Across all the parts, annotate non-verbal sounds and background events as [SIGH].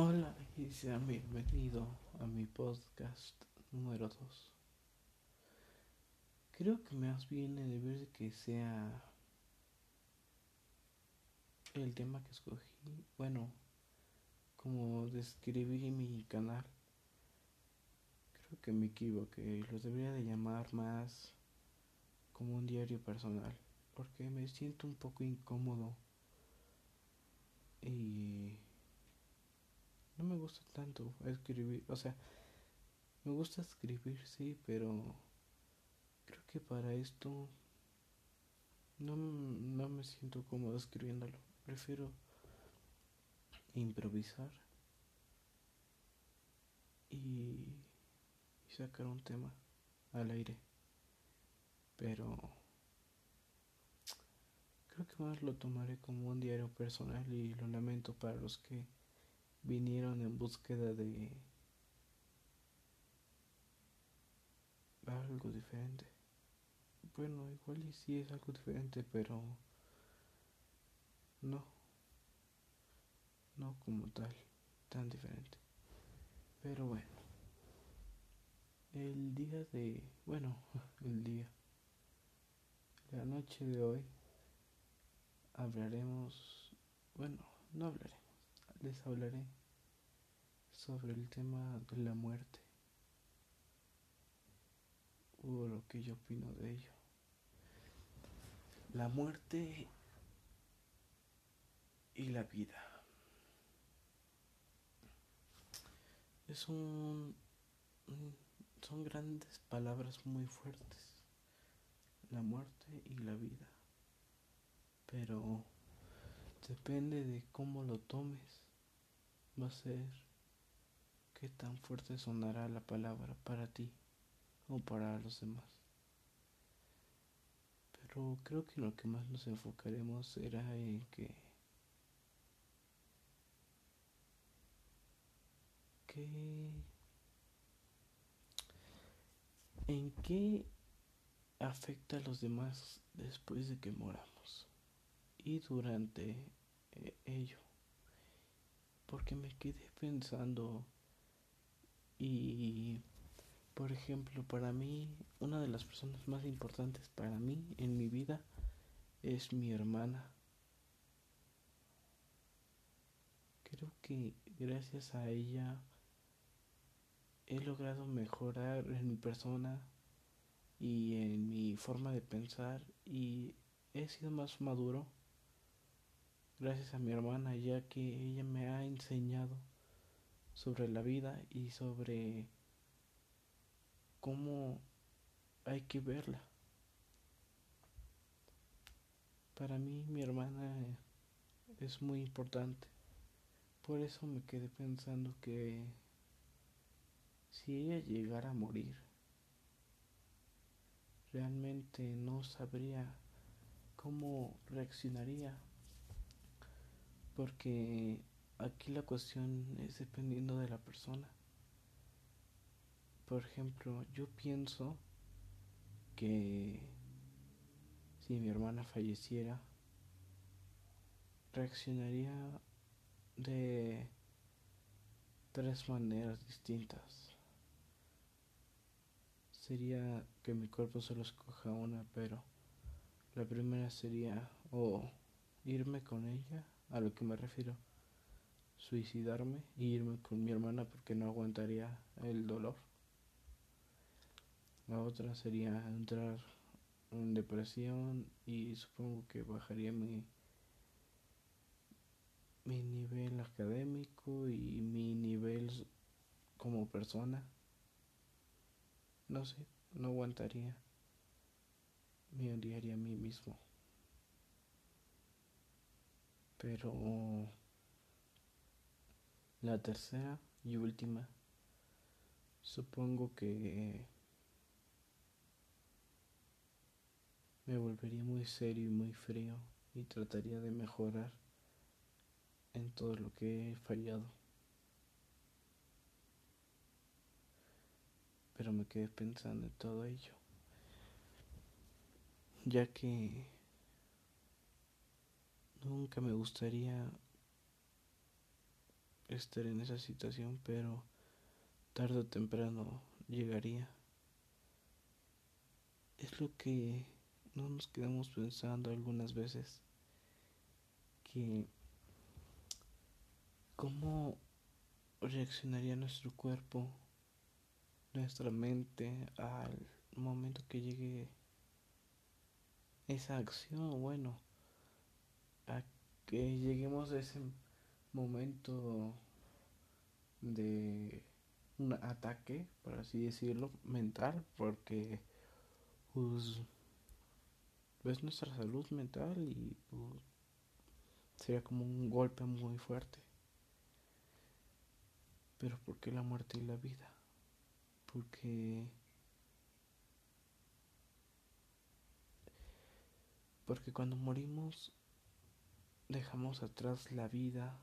Hola y sean bienvenidos a mi podcast número 2. Creo que más deber de que sea el tema que escogí. Bueno, como describí mi canal, creo que me equivoqué. Lo debería de llamar más como un diario personal, porque me siento un poco incómodo y no me gusta tanto escribir, o sea, me gusta escribir, sí, pero creo que para esto no, no me siento cómodo escribiéndolo. Prefiero improvisar y, y sacar un tema al aire. Pero creo que más lo tomaré como un diario personal y lo lamento para los que vinieron en búsqueda de algo diferente. Bueno, igual y sí es algo diferente, pero no, no como tal, tan diferente. Pero bueno, el día de, bueno, [LAUGHS] el día, la noche de hoy, hablaremos, bueno, no hablaremos, les hablaré sobre el tema de la muerte o lo que yo opino de ello. La muerte y la vida. Es un son grandes palabras muy fuertes. La muerte y la vida. Pero depende de cómo lo tomes. Va a ser qué tan fuerte sonará la palabra para ti o para los demás. Pero creo que lo que más nos enfocaremos será en que, en qué afecta a los demás después de que moramos y durante eh, ello. Porque me quedé pensando y, por ejemplo, para mí, una de las personas más importantes para mí en mi vida es mi hermana. Creo que gracias a ella he logrado mejorar en mi persona y en mi forma de pensar y he sido más maduro gracias a mi hermana ya que ella me ha enseñado sobre la vida y sobre cómo hay que verla. Para mí mi hermana es muy importante. Por eso me quedé pensando que si ella llegara a morir, realmente no sabría cómo reaccionaría. Porque aquí la cuestión es dependiendo de la persona. Por ejemplo, yo pienso que si mi hermana falleciera, reaccionaría de tres maneras distintas. Sería que mi cuerpo solo escoja una, pero la primera sería o irme con ella, a lo que me refiero suicidarme e irme con mi hermana porque no aguantaría el dolor. La otra sería entrar en depresión y supongo que bajaría mi, mi nivel académico y mi nivel como persona. No sé, no aguantaría. Me odiaría a mí mismo. Pero la tercera y última, supongo que me volvería muy serio y muy frío y trataría de mejorar en todo lo que he fallado. Pero me quedé pensando en todo ello, ya que nunca me gustaría estar en esa situación, pero tarde o temprano llegaría. Es lo que no nos quedamos pensando algunas veces, que cómo reaccionaría nuestro cuerpo, nuestra mente al momento que llegue esa acción, bueno, a que lleguemos a ese momento de un ataque, por así decirlo, mental, porque pues es nuestra salud mental y pues, sería como un golpe muy fuerte. Pero ¿por qué la muerte y la vida? Porque porque cuando morimos dejamos atrás la vida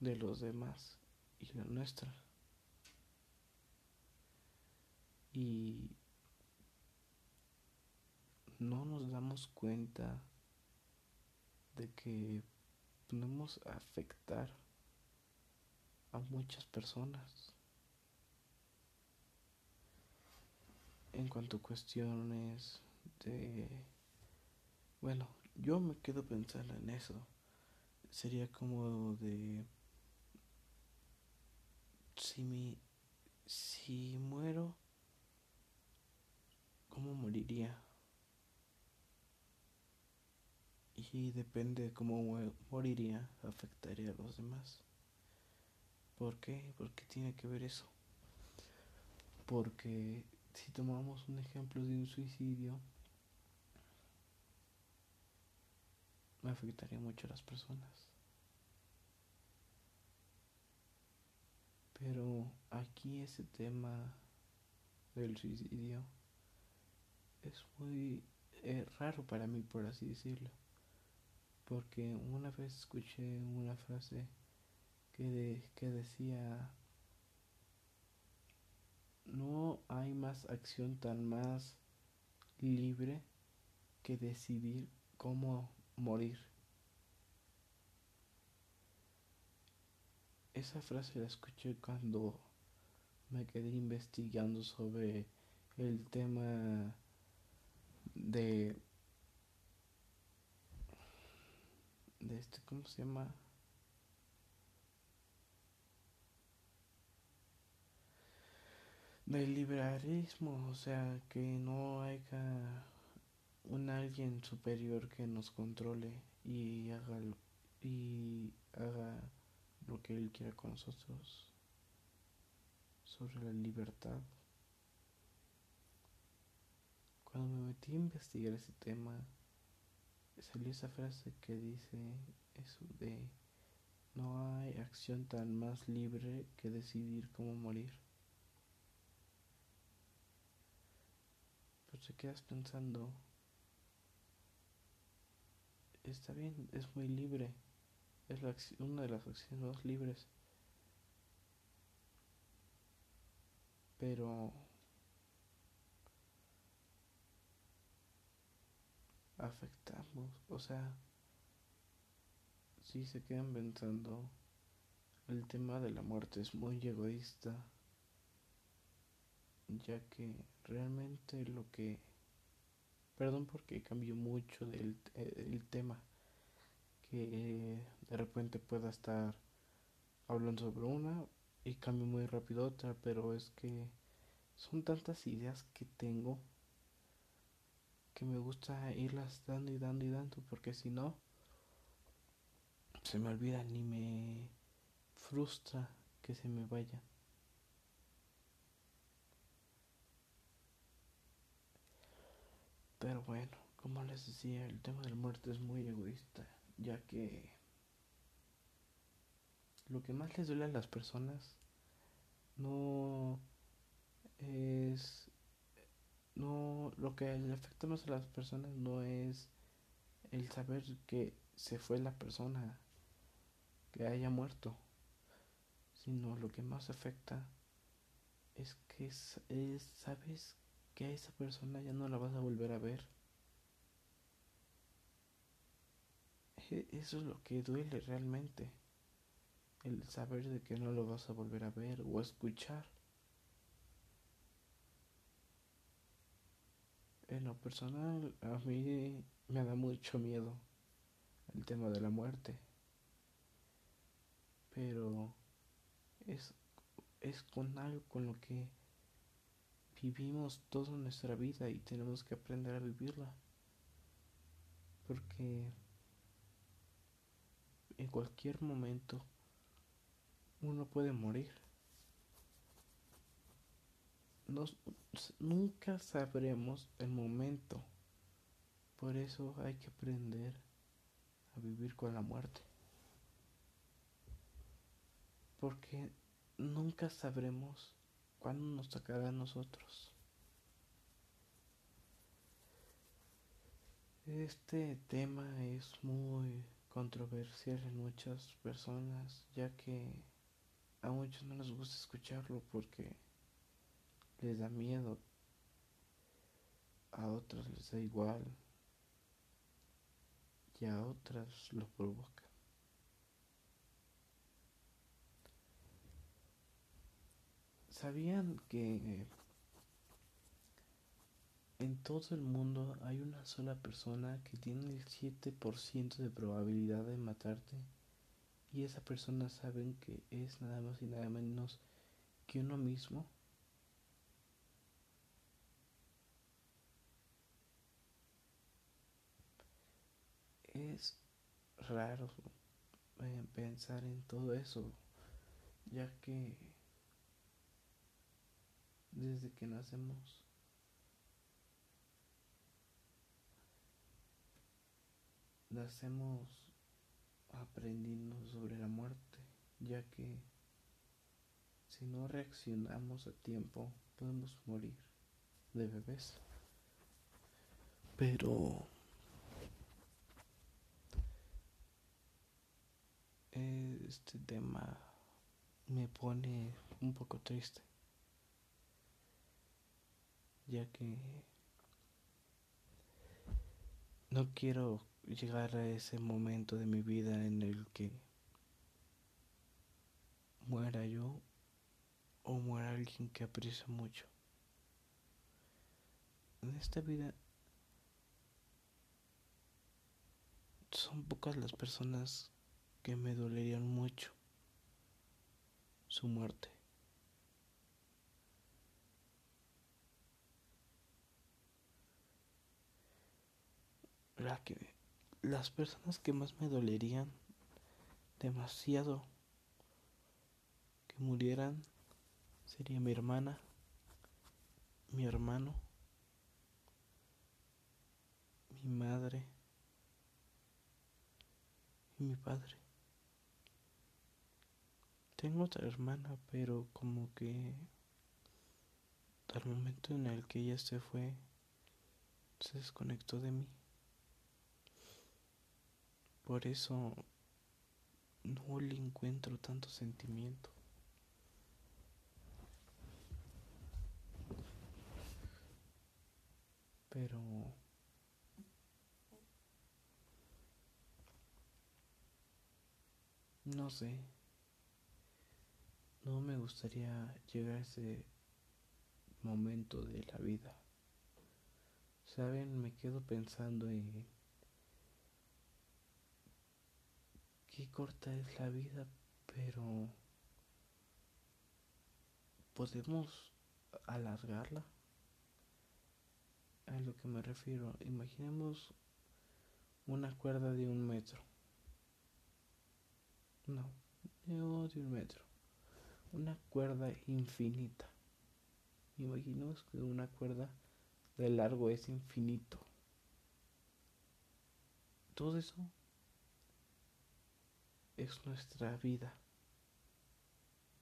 de los demás y la nuestra. Y no nos damos cuenta de que podemos afectar a muchas personas en cuanto a cuestiones de bueno yo me quedo pensando en eso sería como de si mi si muero cómo moriría y depende de cómo moriría, afectaría a los demás. ¿Por qué? ¿Por qué tiene que ver eso? Porque si tomamos un ejemplo de un suicidio, me afectaría mucho a las personas. Pero aquí ese tema del suicidio es muy eh, raro para mí, por así decirlo porque una vez escuché una frase que, que decía, no hay más acción tan más libre que decidir cómo morir. Esa frase la escuché cuando me quedé investigando sobre el tema de de este, ¿cómo se llama? Del liberalismo, o sea, que no haya un alguien superior que nos controle y haga y haga lo que él quiera con nosotros sobre la libertad. Cuando me metí a investigar ese tema, salió esa frase que dice eso de no hay acción tan más libre que decidir cómo morir. Pero te quedas pensando, está bien, es muy libre, es la una de las acciones más libres, pero afectamos. O sea, si se quedan pensando, el tema de la muerte es muy egoísta, ya que realmente lo que... Perdón porque cambió mucho del el tema, que de repente pueda estar hablando sobre una y cambio muy rápido otra, pero es que son tantas ideas que tengo que me gusta irlas dando y dando y dando, porque si no, se me olvidan y me frustra que se me vayan. Pero bueno, como les decía, el tema de la muerte es muy egoísta, ya que lo que más les duele a las personas no es no lo que le afecta más a las personas no es el saber que se fue la persona que haya muerto sino lo que más afecta es que es, sabes que a esa persona ya no la vas a volver a ver eso es lo que duele realmente el saber de que no lo vas a volver a ver o a escuchar. En lo personal, a mí me da mucho miedo el tema de la muerte. Pero es, es con algo con lo que vivimos toda nuestra vida y tenemos que aprender a vivirla. Porque en cualquier momento uno puede morir. Nunca sabremos el momento. Por eso hay que aprender a vivir con la muerte. Porque nunca sabremos cuándo nos tocará a nosotros. Este tema es muy controversial en muchas personas, ya que a muchos no les gusta escucharlo porque les da miedo, a otros les da igual y a otras lo provoca. ¿Sabían que en todo el mundo hay una sola persona que tiene el 7% de probabilidad de matarte? Y esa persona saben que es nada más y nada menos que uno mismo. Es raro eh, pensar en todo eso, ya que desde que nacemos nacemos aprendiendo sobre la muerte, ya que si no reaccionamos a tiempo podemos morir de bebés. Pero este tema me pone un poco triste ya que no quiero llegar a ese momento de mi vida en el que muera yo o muera alguien que aprecio mucho. En esta vida son pocas las personas que me dolerían mucho su muerte. la que las personas que más me dolerían demasiado que murieran sería mi hermana, mi hermano, mi madre y mi padre. Tengo otra hermana, pero como que al momento en el que ella se fue, se desconectó de mí. Por eso no le encuentro tanto sentimiento. Pero no sé. No me gustaría llegar a ese momento de la vida. Saben, me quedo pensando en qué corta es la vida, pero podemos alargarla. A lo que me refiero, imaginemos una cuerda de un metro. No, no de un metro. Una cuerda infinita. Imaginemos que una cuerda de largo es infinito. Todo eso es nuestra vida,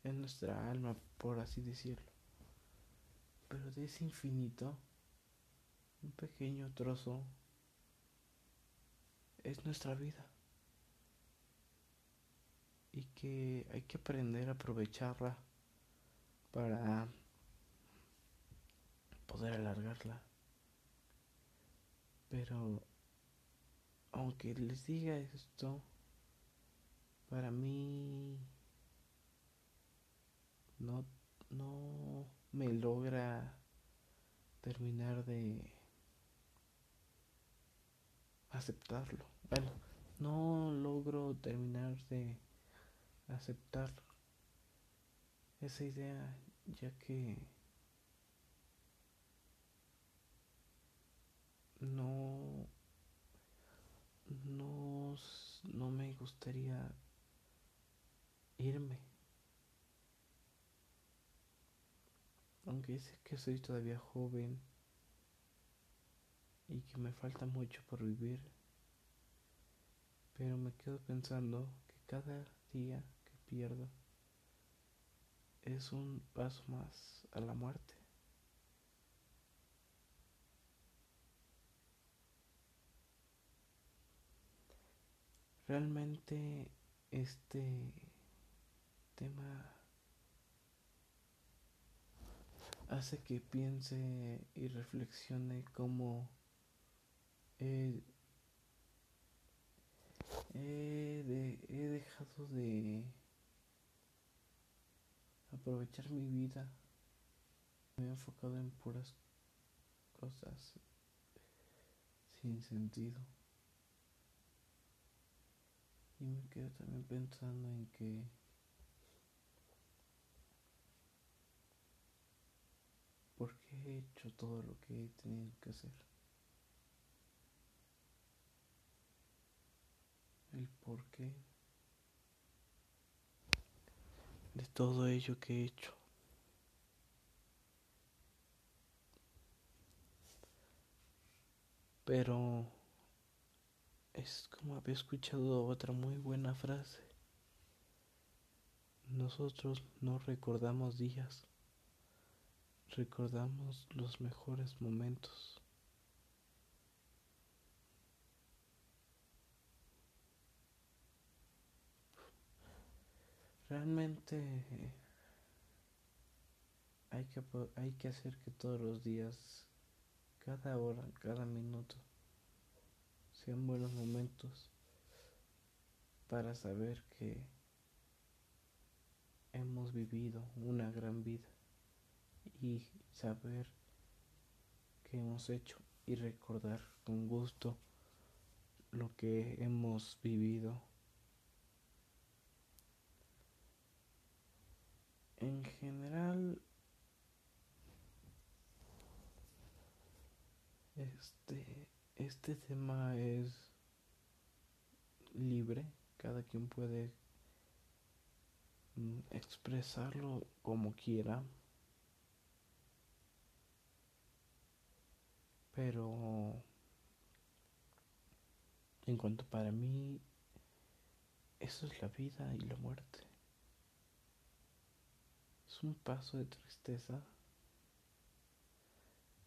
es nuestra alma, por así decirlo. Pero de ese infinito, un pequeño trozo es nuestra vida. Y que hay que aprender a aprovecharla para poder alargarla. Pero aunque les diga esto, para mí no, no me logra terminar de aceptarlo. Bueno, no logro terminar de aceptar esa idea ya que no no no me gustaría irme aunque dice que soy todavía joven y que me falta mucho por vivir pero me quedo pensando que cada día que pierdo es un paso más a la muerte. Realmente este tema hace que piense y reflexione cómo he, he dejado de aprovechar mi vida. Me he enfocado en puras cosas sin sentido. Y me quedo también pensando en que ¿por qué he hecho todo lo que he tenido que hacer? El por qué de todo ello que he hecho. Pero es como había escuchado otra muy buena frase. Nosotros no recordamos días, recordamos los mejores momentos. Realmente hay que, hay que hacer que todos los días, cada hora, cada minuto, sean buenos momentos para saber que hemos vivido una gran vida y saber que hemos hecho y recordar con gusto lo que hemos vivido. En general, este, este tema es libre, cada quien puede mm, expresarlo como quiera, pero en cuanto para mí, eso es la vida y la muerte un paso de tristeza,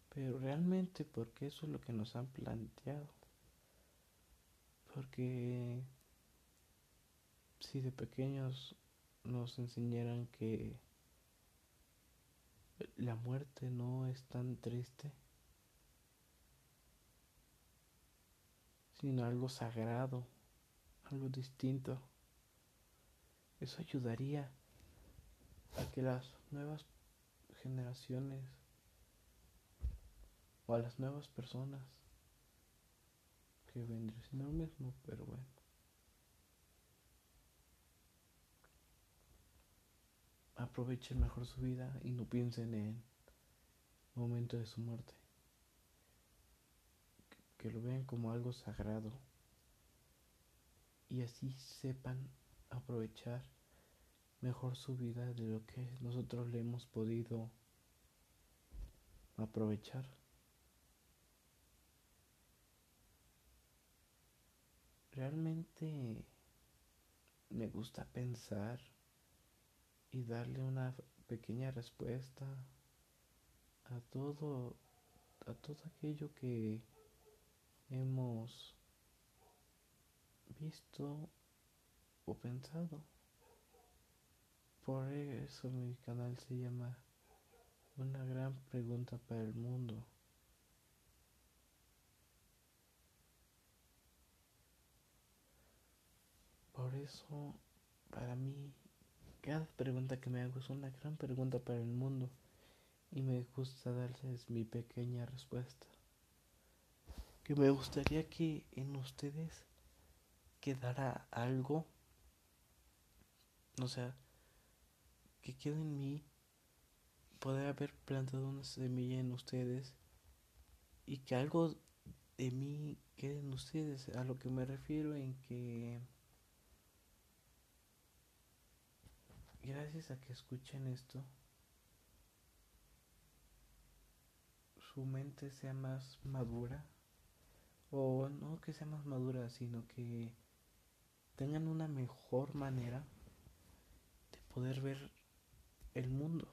pero realmente porque eso es lo que nos han planteado. Porque si de pequeños nos enseñaran que la muerte no es tan triste, sino algo sagrado, algo distinto, eso ayudaría a que las nuevas generaciones o a las nuevas personas que vendrán siendo lo mismo, pero bueno. Aprovechen mejor su vida y no piensen en el momento de su muerte. Que lo vean como algo sagrado y así sepan aprovechar mejor su vida de lo que nosotros le hemos podido aprovechar. Realmente me gusta pensar y darle una pequeña respuesta a todo a todo aquello que hemos visto o pensado. Por eso mi canal se llama Una gran pregunta para el mundo. Por eso, para mí, cada pregunta que me hago es una gran pregunta para el mundo y me gusta darles mi pequeña respuesta. Que me gustaría que en ustedes quedara algo, o sea, que quede en mí, poder haber plantado una semilla en ustedes y que algo de mí quede en ustedes, a lo que me refiero en que gracias a que escuchen esto, su mente sea más madura, o no que sea más madura, sino que tengan una mejor manera de poder ver el mundo.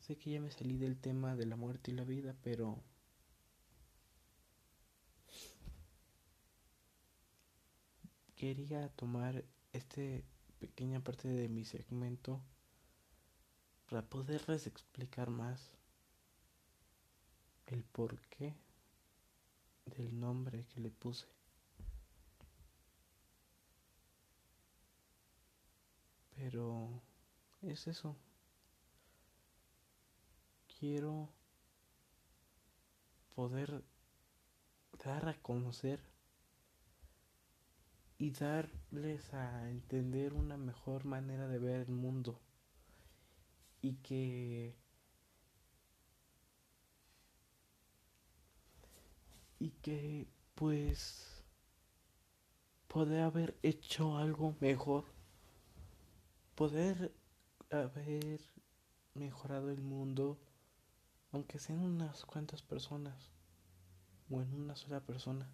Sé que ya me salí del tema de la muerte y la vida, pero quería tomar esta pequeña parte de mi segmento para poderles explicar más el porqué del nombre que le puse. Pero es eso. Quiero poder dar a conocer y darles a entender una mejor manera de ver el mundo y que y que pues poder haber hecho algo mejor poder haber mejorado el mundo aunque sean unas cuantas personas o en una sola persona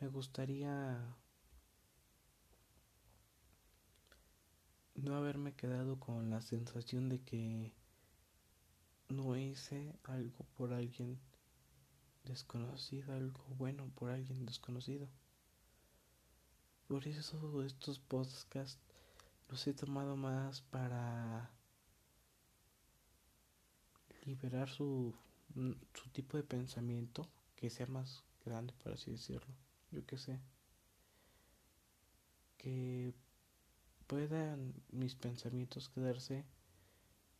me gustaría no haberme quedado con la sensación de que no hice algo por alguien desconocido, algo bueno por alguien desconocido. Por eso estos podcasts los he tomado más para liberar su, su tipo de pensamiento, que sea más grande, por así decirlo. Yo qué sé. Que puedan mis pensamientos quedarse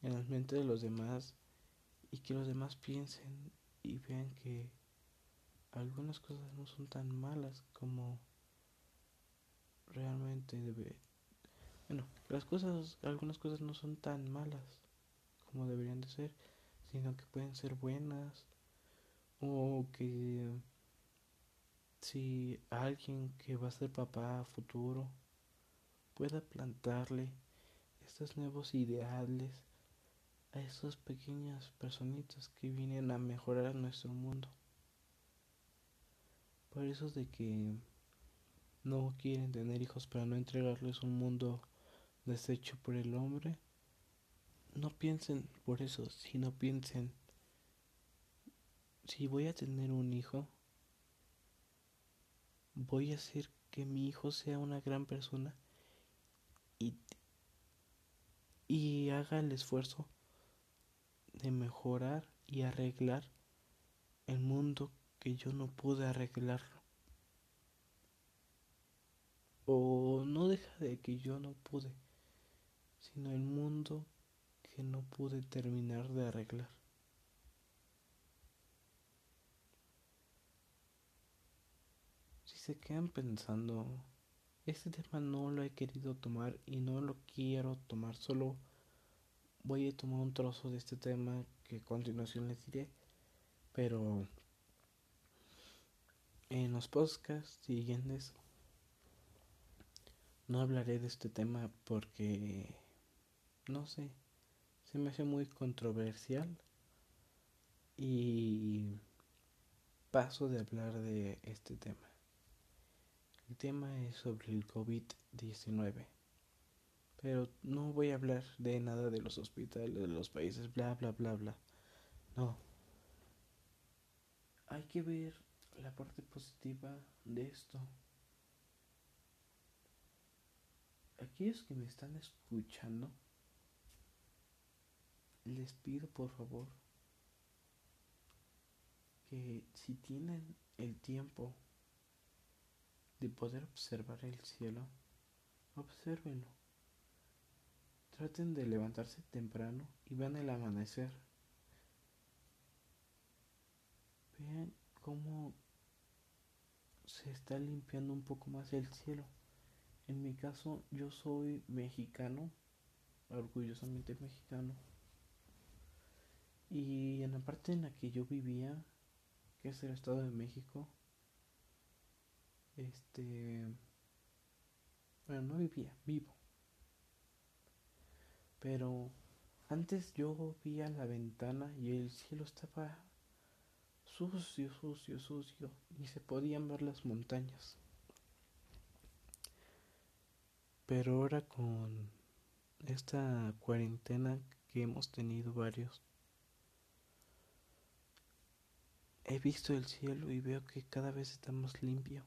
en la mente de los demás y que los demás piensen y vean que algunas cosas no son tan malas como realmente debe bueno las cosas algunas cosas no son tan malas como deberían de ser sino que pueden ser buenas o que si alguien que va a ser papá futuro pueda plantarle estos nuevos ideales a esas pequeñas personitas que vienen a mejorar nuestro mundo. Por eso es de que no quieren tener hijos para no entregarles un mundo deshecho por el hombre. No piensen por eso, sino piensen, si voy a tener un hijo, voy a hacer que mi hijo sea una gran persona y, y haga el esfuerzo de mejorar y arreglar el mundo que yo no pude arreglarlo. O no deja de que yo no pude, sino el mundo que no pude terminar de arreglar. Si se quedan pensando, este tema no lo he querido tomar y no lo quiero tomar solo voy a tomar un trozo de este tema que a continuación les diré, pero en los podcasts siguientes no hablaré de este tema porque no sé, se me hace muy controversial y paso de hablar de este tema. El tema es sobre el COVID-19. Pero no voy a hablar de nada de los hospitales, de los países, bla, bla, bla, bla. No. Hay que ver la parte positiva de esto. Aquellos que me están escuchando, les pido por favor que si tienen el tiempo de poder observar el cielo, obsérvenlo. Traten de levantarse temprano y vean el amanecer. Vean cómo se está limpiando un poco más el cielo. En mi caso, yo soy mexicano, orgullosamente mexicano. Y en la parte en la que yo vivía, que es el Estado de México, este, bueno, no vivía, vivo. Pero antes yo veía la ventana y el cielo estaba sucio, sucio, sucio, y se podían ver las montañas. Pero ahora con esta cuarentena que hemos tenido varios, he visto el cielo y veo que cada vez está más limpio.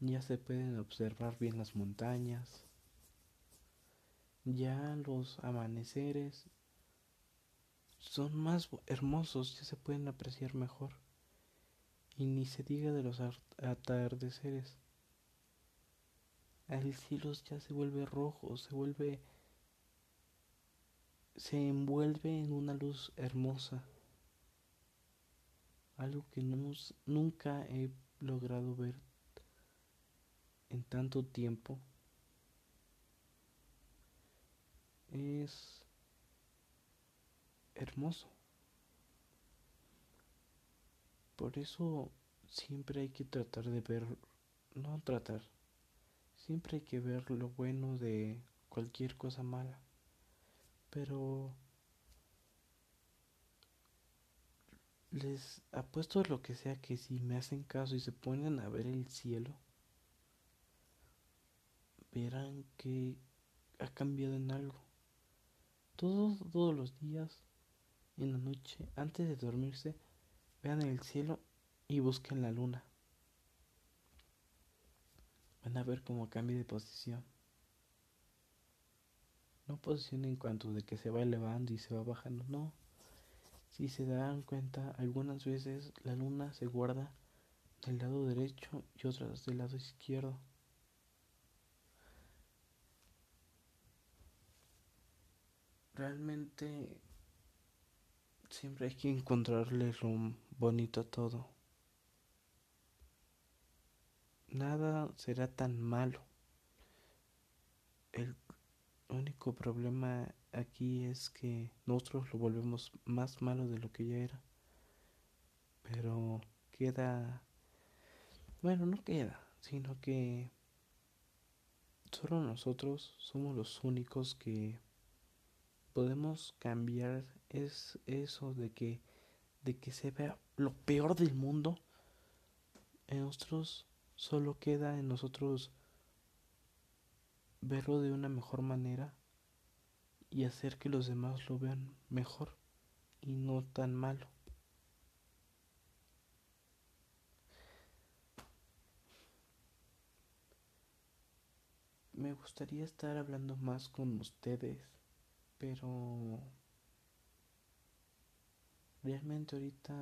Ya se pueden observar bien las montañas. Ya los amaneceres son más hermosos, ya se pueden apreciar mejor. Y ni se diga de los atardeceres. El cielo ya se vuelve rojo, se vuelve... se envuelve en una luz hermosa. Algo que nunca he logrado ver en tanto tiempo. Es hermoso. Por eso siempre hay que tratar de ver, no tratar, siempre hay que ver lo bueno de cualquier cosa mala. Pero les apuesto lo que sea que si me hacen caso y se ponen a ver el cielo, verán que ha cambiado en algo. Todos, todos los días en la noche, antes de dormirse, vean el cielo y busquen la luna. Van a ver cómo cambia de posición. No posición en cuanto de que se va elevando y se va bajando, no. Si se dan cuenta, algunas veces la luna se guarda del lado derecho y otras del lado izquierdo. Realmente Siempre hay que encontrarle lo bonito a todo. Nada será tan malo. El único problema aquí es que nosotros lo volvemos más malo de lo que ya era. Pero queda... Bueno, no queda, sino que solo nosotros somos los únicos que podemos cambiar es eso de que de que se vea lo peor del mundo en nosotros solo queda en nosotros verlo de una mejor manera y hacer que los demás lo vean mejor y no tan malo. Me gustaría estar hablando más con ustedes, pero Realmente ahorita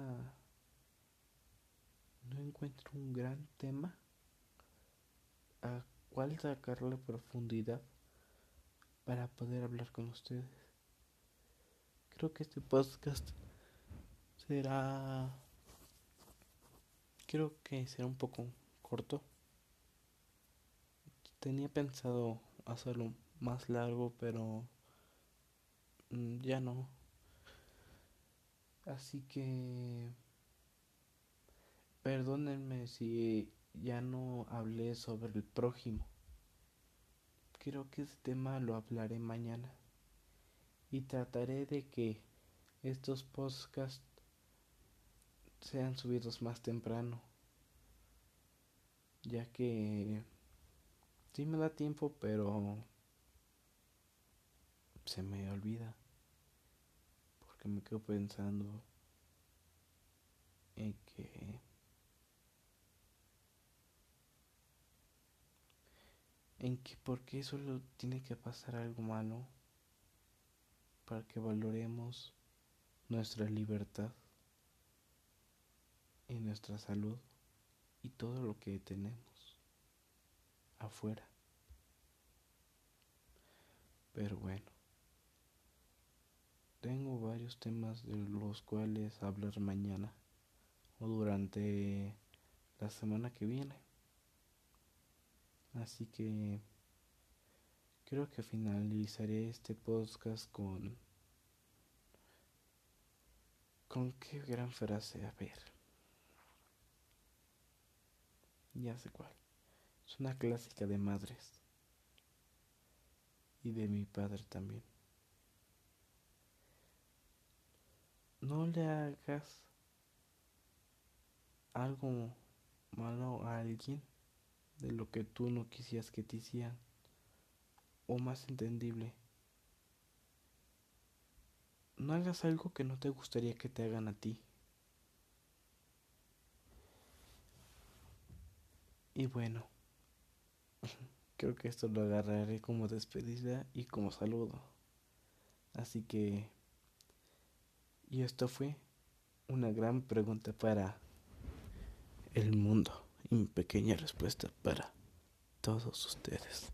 no encuentro un gran tema a cuál sacar la profundidad para poder hablar con ustedes. Creo que este podcast será creo que será un poco corto. Tenía pensado hacerlo más largo, pero ya no. Así que perdónenme si ya no hablé sobre el prójimo. Creo que ese tema lo hablaré mañana. Y trataré de que estos podcasts sean subidos más temprano. Ya que sí me da tiempo, pero se me olvida que me quedo pensando en que en que por qué solo tiene que pasar algo malo para que valoremos nuestra libertad y nuestra salud y todo lo que tenemos. afuera. Pero bueno, tengo varios temas de los cuales hablar mañana o durante la semana que viene. Así que creo que finalizaré este podcast con con qué gran frase a ver. Ya sé cuál. Es una clásica de madres y de mi padre también. No le hagas algo malo a alguien de lo que tú no quisieras que te hicieran. O más entendible, no hagas algo que no te gustaría que te hagan a ti. Y bueno, [LAUGHS] creo que esto lo agarraré como despedida y como saludo. Así que... Y esto fue una gran pregunta para el mundo y mi pequeña respuesta para todos ustedes.